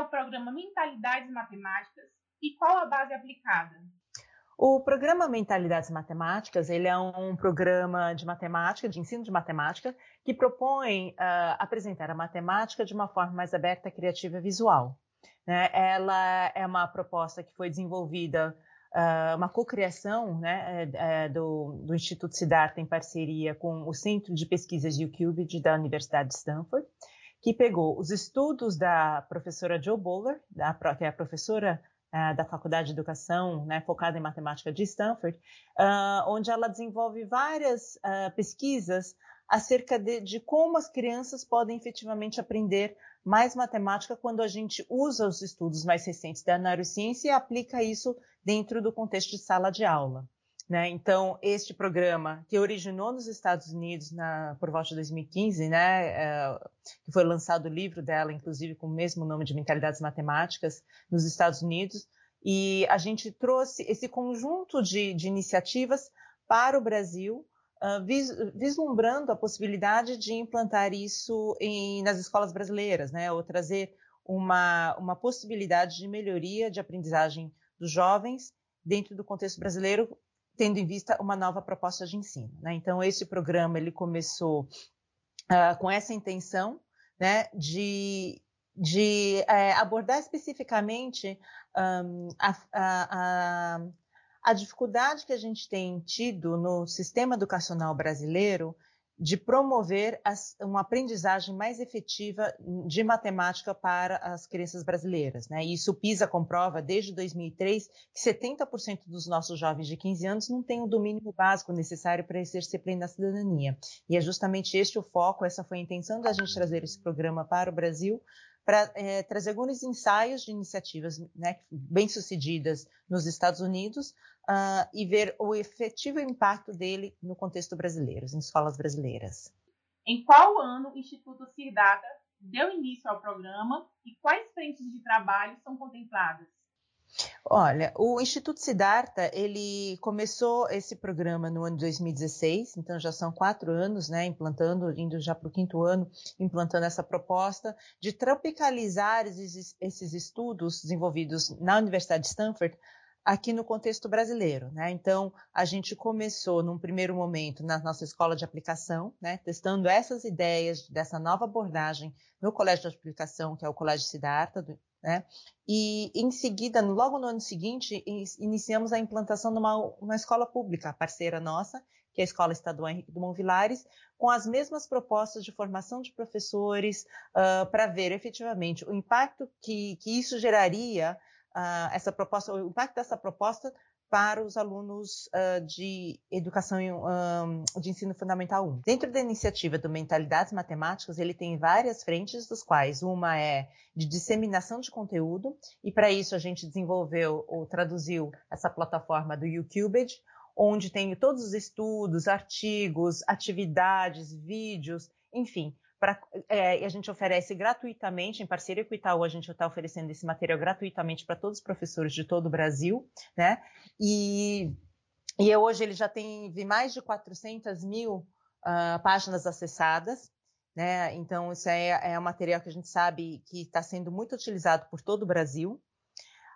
o programa Mentalidades Matemáticas e qual a base aplicada? O programa Mentalidades Matemáticas, ele é um programa de matemática, de ensino de matemática, que propõe uh, apresentar a matemática de uma forma mais aberta, criativa e visual. Né? Ela é uma proposta que foi desenvolvida, uh, uma cocriação né, é, é, do, do, Instituto Siddhartha em parceria com o Centro de Pesquisas UQubit da Universidade de Stanford, que pegou os estudos da professora Jo Bowler, da, que é a professora uh, da Faculdade de Educação, né, focada em matemática de Stanford, uh, onde ela desenvolve várias uh, pesquisas acerca de, de, como as crianças podem efetivamente aprender mais matemática quando a gente usa os estudos mais recentes da neurociência e aplica isso dentro do contexto de sala de aula. Né? Então, este programa, que originou nos Estados Unidos na, por volta de 2015, né, é, que foi lançado o livro dela, inclusive com o mesmo nome de Mentalidades Matemáticas, nos Estados Unidos, e a gente trouxe esse conjunto de, de iniciativas para o Brasil, uh, vis, vislumbrando a possibilidade de implantar isso em, nas escolas brasileiras, né, ou trazer uma, uma possibilidade de melhoria de aprendizagem dos jovens dentro do contexto brasileiro, tendo em vista uma nova proposta de ensino. Né? Então, esse programa ele começou uh, com essa intenção né, de, de é, abordar especificamente um, a, a, a dificuldade que a gente tem tido no sistema educacional brasileiro de promover as, uma aprendizagem mais efetiva de matemática para as crianças brasileiras. Né? E isso PISA comprova desde 2003 que 70% dos nossos jovens de 15 anos não têm o domínio básico necessário para exercer plena cidadania. E é justamente este o foco, essa foi a intenção da gente trazer esse programa para o Brasil, para é, trazer alguns ensaios de iniciativas né, bem-sucedidas nos Estados Unidos uh, e ver o efetivo impacto dele no contexto brasileiro, em escolas brasileiras. Em qual ano o Instituto Sirdata deu início ao programa e quais frentes de trabalho são contempladas? Olha, o Instituto Siddhartha, ele começou esse programa no ano de 2016, então já são quatro anos, né, implantando, indo já para o quinto ano, implantando essa proposta de tropicalizar esses, esses estudos desenvolvidos na Universidade de Stanford aqui no contexto brasileiro, né? Então, a gente começou num primeiro momento na nossa escola de aplicação, né, testando essas ideias dessa nova abordagem no colégio de aplicação, que é o Colégio Siddhartha, né? E em seguida, logo no ano seguinte, iniciamos a implantação numa uma escola pública, parceira nossa, que é a Escola Estadual Henrique Dumont Vilares, com as mesmas propostas de formação de professores, uh, para ver efetivamente o impacto que, que isso geraria, uh, essa proposta, o impacto dessa proposta para os alunos uh, de educação um, de ensino fundamental 1. Dentro da iniciativa do Mentalidades Matemáticas, ele tem várias frentes, dos quais uma é de disseminação de conteúdo, e para isso a gente desenvolveu ou traduziu essa plataforma do UQubit, onde tem todos os estudos, artigos, atividades, vídeos, enfim, Pra, é, a gente oferece gratuitamente, em parceria com o Itaú, a gente está oferecendo esse material gratuitamente para todos os professores de todo o Brasil, né? E, e hoje ele já tem mais de 400 mil uh, páginas acessadas, né? Então, isso é, é um material que a gente sabe que está sendo muito utilizado por todo o Brasil,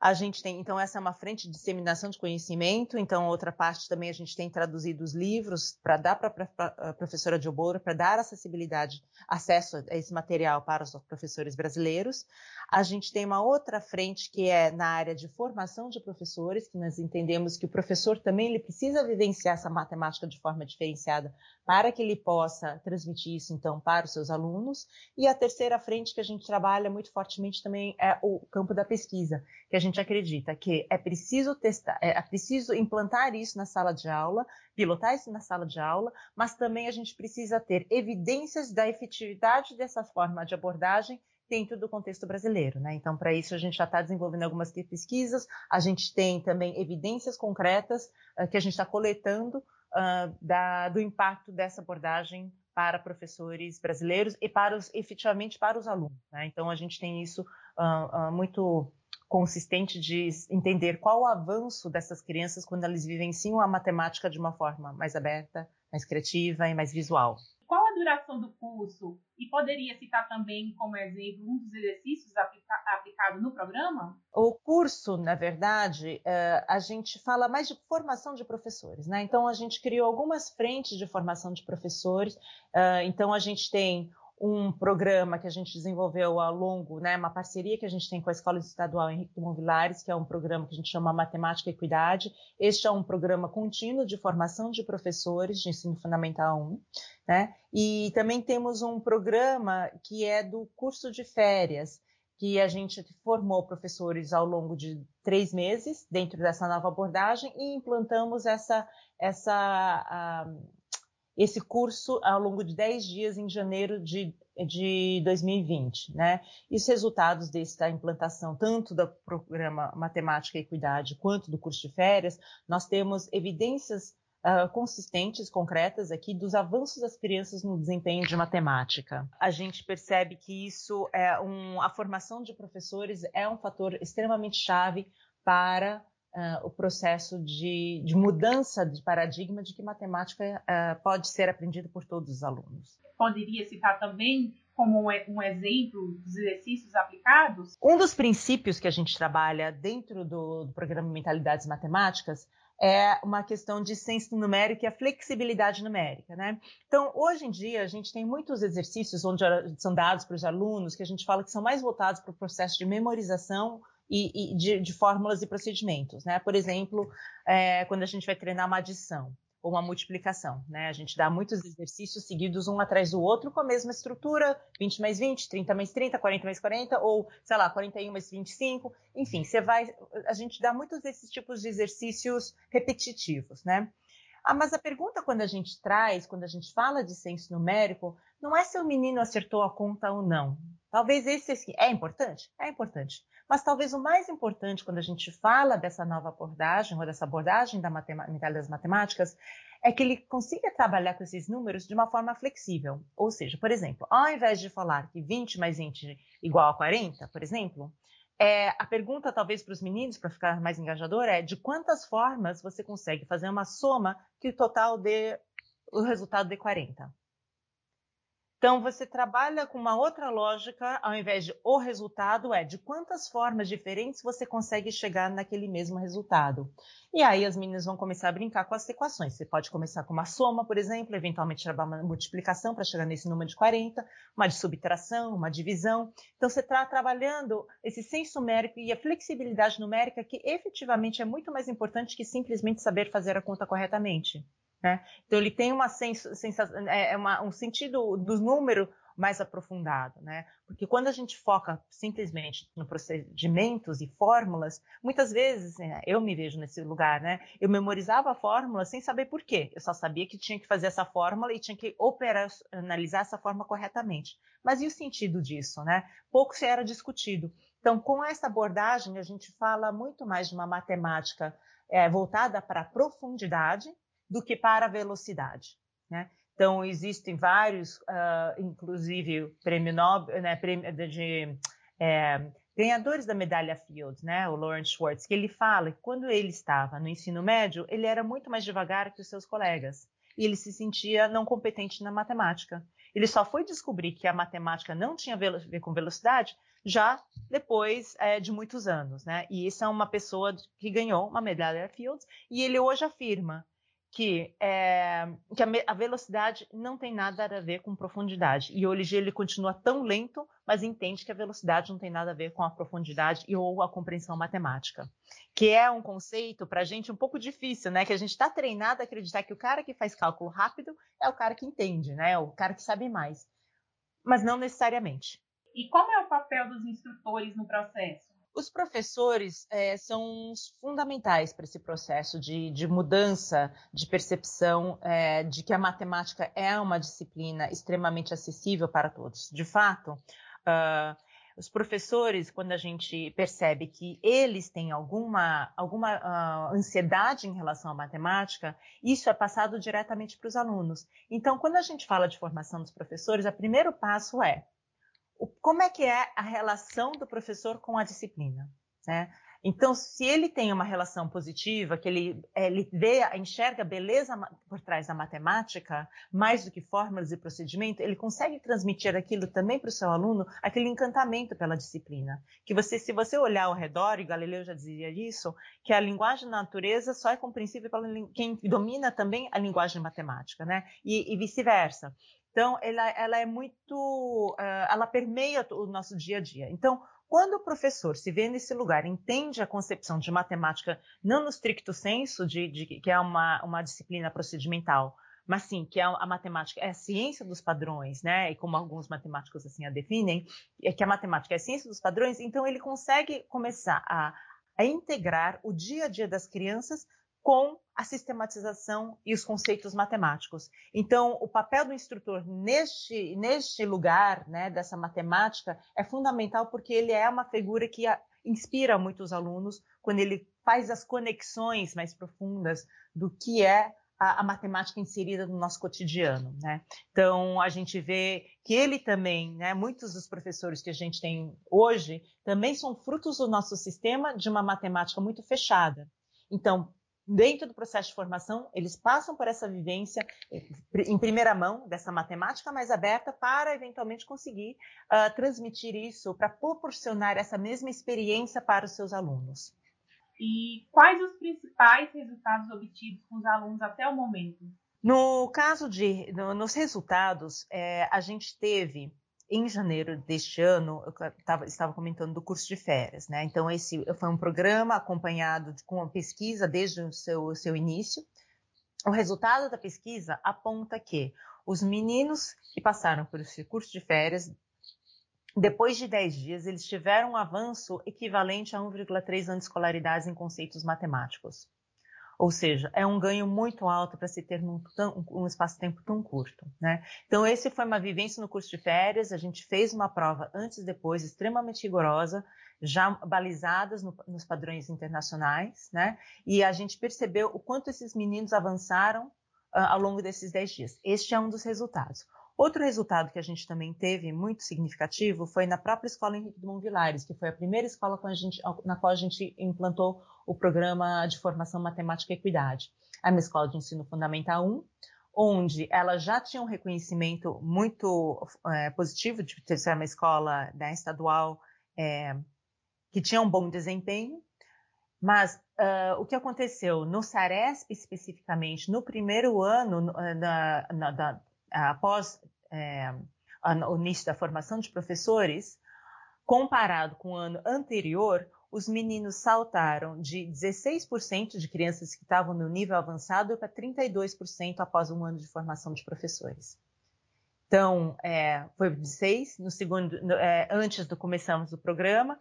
a gente tem, então, essa é uma frente de disseminação de conhecimento. Então, outra parte também a gente tem traduzido os livros para dar para a professora de Oboro, para dar acessibilidade, acesso a esse material para os professores brasileiros. A gente tem uma outra frente que é na área de formação de professores, que nós entendemos que o professor também ele precisa vivenciar essa matemática de forma diferenciada para que ele possa transmitir isso, então, para os seus alunos. E a terceira frente que a gente trabalha muito fortemente também é o campo da pesquisa, que a gente acredita que é preciso testar, é, é preciso implantar isso na sala de aula, pilotar isso na sala de aula, mas também a gente precisa ter evidências da efetividade dessa forma de abordagem dentro do contexto brasileiro, né? Então, para isso a gente já está desenvolvendo algumas pesquisas, a gente tem também evidências concretas uh, que a gente está coletando uh, da, do impacto dessa abordagem para professores brasileiros e para os, efetivamente para os alunos. Né? Então, a gente tem isso uh, muito consistente de entender qual o avanço dessas crianças quando elas vivenciam a matemática de uma forma mais aberta, mais criativa e mais visual. A duração do curso e poderia citar também como exemplo um dos exercícios aplica aplicado no programa? O curso, na verdade, é, a gente fala mais de formação de professores, né? Então a gente criou algumas frentes de formação de professores. É, então a gente tem um programa que a gente desenvolveu ao longo, né, uma parceria que a gente tem com a Escola Estadual Henrique Dumont Vilares, que é um programa que a gente chama Matemática e Equidade. Este é um programa contínuo de formação de professores de ensino fundamental 1, né? E também temos um programa que é do curso de férias, que a gente formou professores ao longo de três meses dentro dessa nova abordagem e implantamos essa, essa esse curso ao longo de 10 dias em janeiro de, de 2020. Né? E os resultados dessa implantação, tanto do programa Matemática e Equidade quanto do curso de férias, nós temos evidências uh, consistentes, concretas aqui, dos avanços das crianças no desempenho de matemática. A gente percebe que isso é um, a formação de professores é um fator extremamente chave para uh, o processo de, de, mudança de paradigma de que matemática uh, pode ser aprendida por todos os alunos. Poderia citar também como um exemplo dos exercícios aplicados? Um dos princípios que a gente trabalha dentro do, do programa Mentalidades Matemáticas é uma questão de senso numérico e a flexibilidade numérica, né? Então, hoje em dia, a gente tem muitos exercícios onde são dados para os alunos que a gente fala que são mais voltados para o processo de memorização e, e de, de, fórmulas e procedimentos, né? Por exemplo, é, quando a gente vai treinar uma adição ou uma multiplicação, né? A gente dá muitos exercícios seguidos um atrás do outro com a mesma estrutura, 20 mais 20, 30 mais 30, 40 mais 40, ou, sei lá, 41 mais 25, enfim, você vai, a gente dá muitos desses tipos de exercícios repetitivos, né? Ah, mas a pergunta quando a gente traz, quando a gente fala de senso numérico, não é se o menino acertou a conta ou não. Talvez esse aqui é importante? É importante. Mas talvez o mais importante quando a gente fala dessa nova abordagem, ou dessa abordagem da mentalidade das matemáticas, é que ele consiga trabalhar com esses números de uma forma flexível. Ou seja, por exemplo, ao invés de falar que 20 mais 20 igual a 40, por exemplo, é, a pergunta, talvez, para os meninos, para ficar mais engajador, é de quantas formas você consegue fazer uma soma que o total dê o resultado de 40. Então, você trabalha com uma outra lógica, ao invés de o resultado, é de quantas formas diferentes você consegue chegar naquele mesmo resultado. E aí as meninas vão começar a brincar com as equações. Você pode começar com uma soma, por exemplo, eventualmente trabalhar uma multiplicação para chegar nesse número de 40, uma de subtração, uma divisão. Então, você está trabalhando esse senso numérico e a flexibilidade numérica, que efetivamente é muito mais importante que simplesmente saber fazer a conta corretamente. Né? Então, ele tem uma sensação, é, é uma, um sentido do número mais aprofundado, né? Porque quando a gente foca simplesmente no procedimentos e fórmulas, muitas vezes né, eu me vejo nesse lugar, né? Eu memorizava a fórmula sem saber por quê. Eu só sabia que tinha que fazer essa fórmula e tinha que operacionalizar essa forma corretamente. Mas e o sentido disso, né? Pouco se era discutido. Então, com essa abordagem, a gente fala muito mais de uma matemática é, voltada para a profundidade do que para a velocidade. Né? Então, existem vários, uh, inclusive prêmio Nobel, né, prêmio de, é, ganhadores da medalha Fields, né, o Lawrence Schwartz, que ele fala que quando ele estava no ensino médio, ele era muito mais devagar que os seus colegas e ele se sentia não competente na matemática. Ele só foi descobrir que a matemática não tinha a ver com velocidade já depois é, de muitos anos, né? E isso é uma pessoa que ganhou uma medalha Fields e ele hoje afirma que, é, que a, a, velocidade não tem nada a ver com profundidade. E hoje ele continua tão lento, mas entende que a velocidade não tem nada a ver com a profundidade e ou a compreensão matemática. Que é um conceito para a gente um pouco difícil, né? Que a gente está treinado a acreditar que o cara que faz cálculo rápido é o cara que entende, né? É o cara que sabe mais. Mas não necessariamente. E qual é o papel dos instrutores no processo? Os professores é, são fundamentais para esse processo de, de, mudança de percepção é, de que a matemática é uma disciplina extremamente acessível para todos. De fato, uh, os professores, quando a gente percebe que eles têm alguma, alguma uh, ansiedade em relação à matemática, isso é passado diretamente para os alunos. Então, quando a gente fala de formação dos professores, o primeiro passo é como é que é a relação do professor com a disciplina? Né? Então, se ele tem uma relação positiva, que ele, é, ele vê, enxerga beleza por trás da matemática, mais do que fórmulas e procedimento, ele consegue transmitir aquilo também para o seu aluno, aquele encantamento pela disciplina. Que você, se você olhar ao redor, e Galileu já dizia isso, que a linguagem da natureza só é compreensível para quem domina também a linguagem matemática, né? E, e vice-versa. Então, ela, ela é muito, ela permeia o nosso dia a dia. Então, quando o professor se vê nesse lugar, entende a concepção de matemática, não no stricto senso de, de que é uma, uma disciplina procedimental, mas sim que a, a, matemática é a ciência dos padrões, né? E como alguns matemáticos assim a definem, é que a matemática é a ciência dos padrões, então ele consegue começar a, a integrar o dia a dia das crianças com a sistematização e os conceitos matemáticos. Então, o papel do instrutor neste, neste lugar, né, dessa matemática, é fundamental porque ele é uma figura que inspira muitos alunos quando ele faz as conexões mais profundas do que é a, a, matemática inserida no nosso cotidiano, né? Então a gente vê que ele também, né? Muitos dos professores que a gente tem hoje também são frutos do nosso sistema de uma matemática muito fechada. Então dentro do processo de formação, eles passam por essa vivência eh, em primeira mão, dessa matemática mais aberta, para eventualmente conseguir uh, transmitir isso, para proporcionar essa mesma experiência para os seus alunos. E quais os principais resultados obtidos com os alunos até o momento? No caso de, no, nos resultados, é, a gente teve em janeiro deste ano, eu tava, estava comentando do curso de férias, né? Então, esse foi um programa acompanhado de, com uma pesquisa desde o seu, seu início. O resultado da pesquisa aponta que os meninos que passaram por esse curso de férias, depois de 10 dias, eles tiveram um avanço equivalente a 1,3 anos de escolaridade em conceitos matemáticos. Ou seja, é um ganho muito alto para se ter num, tão, um espaço-tempo tão curto. Né? Então, esse foi uma vivência no curso de férias. A gente fez uma prova antes e depois, extremamente rigorosa, já balizadas no, nos padrões internacionais, né? E a gente percebeu o quanto esses meninos avançaram uh, ao longo desses 10 dias. Este é um dos resultados. Outro resultado que a gente também teve muito significativo foi na própria escola Henrique Dumont Vilares, que foi a primeira escola a gente, na qual a gente implantou o programa de formação matemática e equidade. É uma escola de ensino fundamental 1, onde ela já tinha um reconhecimento muito é, positivo de sido uma escola né, estadual é, que tinha um bom desempenho, mas uh, o que aconteceu no Saresp especificamente, no primeiro ano, na, na, na, após é, o início da formação de professores, comparado com o ano anterior, os meninos saltaram de 16% de crianças que estavam no nível avançado para 32% após um ano de formação de professores. Então, é, foi de 6, no segundo, é, antes do começamos o programa,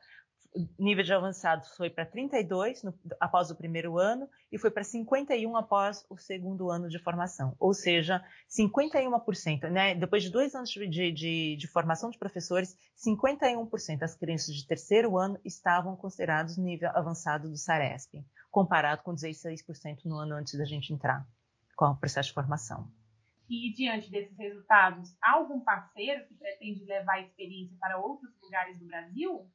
nível de avançados foi para 32 no, após o primeiro ano e foi para 51 após o segundo ano de formação. Ou seja, 51%, né? Depois de dois anos de, de, de formação de professores, 51% das crianças de terceiro ano estavam considerados nível avançado do SARESP, comparado com 16% no ano antes da gente entrar com o processo de formação. E diante desses resultados, há algum parceiro que pretende levar a experiência para outros lugares do Brasil?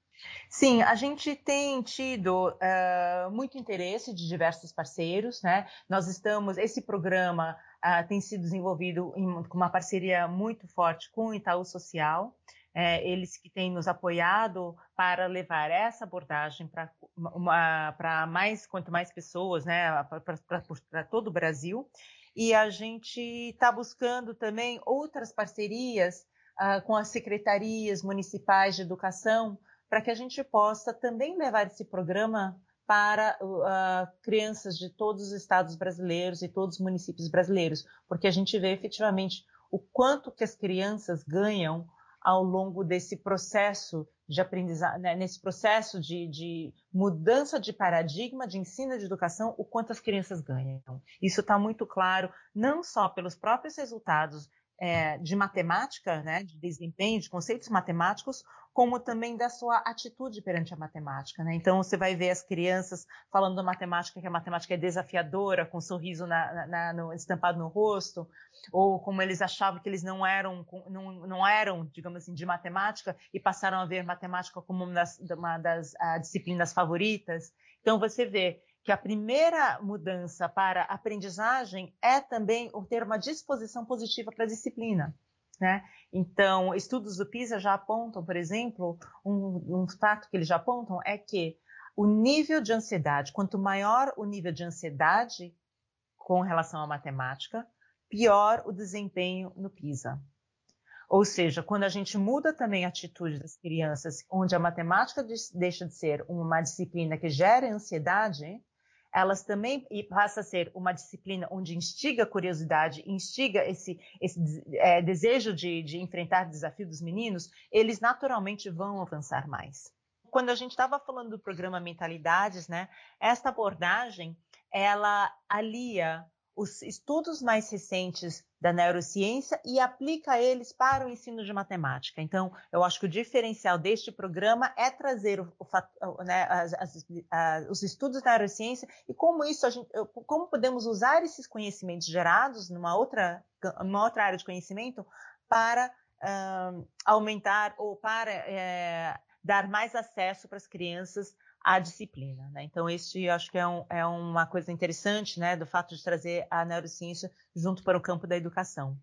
Sim, a gente tem tido uh, muito interesse de diversos parceiros, né? Nós estamos, esse programa uh, tem sido desenvolvido com uma parceria muito forte com o Itaú Social, é, eles que têm nos apoiado para levar essa abordagem para mais, quanto mais pessoas, né? Para todo o Brasil. E a gente está buscando também outras parcerias uh, com as secretarias municipais de educação para que a gente possa também levar esse programa para uh, crianças de todos os estados brasileiros e todos os municípios brasileiros, porque a gente vê efetivamente o quanto que as crianças ganham ao longo desse processo de aprendizagem, né, nesse processo de, de, mudança de paradigma de ensino de educação, o quanto as crianças ganham. Isso está muito claro, não só pelos próprios resultados é, de matemática, né, de desempenho, de conceitos matemáticos, como também da sua atitude perante a matemática. Né? Então, você vai ver as crianças falando da matemática, que a matemática é desafiadora, com um sorriso na, na, no, estampado no rosto, ou como eles achavam que eles não eram, não, não eram, digamos assim, de matemática, e passaram a ver matemática como uma das, uma das uh, disciplinas favoritas. Então, você vê que a primeira mudança para aprendizagem é também ter uma disposição positiva para a disciplina. Né? Então, estudos do PISA já apontam, por exemplo, um, um fato que eles já apontam é que o nível de ansiedade, quanto maior o nível de ansiedade com relação à matemática, pior o desempenho no PISA. Ou seja, quando a gente muda também a atitude das crianças, onde a matemática deixa de ser uma disciplina que gera ansiedade, elas também e passa a ser uma disciplina onde instiga a curiosidade, instiga esse, esse é, desejo de, de enfrentar desafios dos meninos, eles naturalmente vão avançar mais. Quando a gente estava falando do programa Mentalidades, né, esta abordagem ela alia os estudos mais recentes da neurociência e aplica eles para o ensino de matemática. Então, eu acho que o diferencial deste programa é trazer o, o, né, as, as, a, os estudos da neurociência e como isso, gente, como podemos usar esses conhecimentos gerados numa outra, numa outra área de conhecimento para aumentar ou para uh, dar mais acesso para as crianças a disciplina. Né? Então, este acho que é, um, é, uma coisa interessante né, do fato de trazer a neurociência junto para o campo da educação.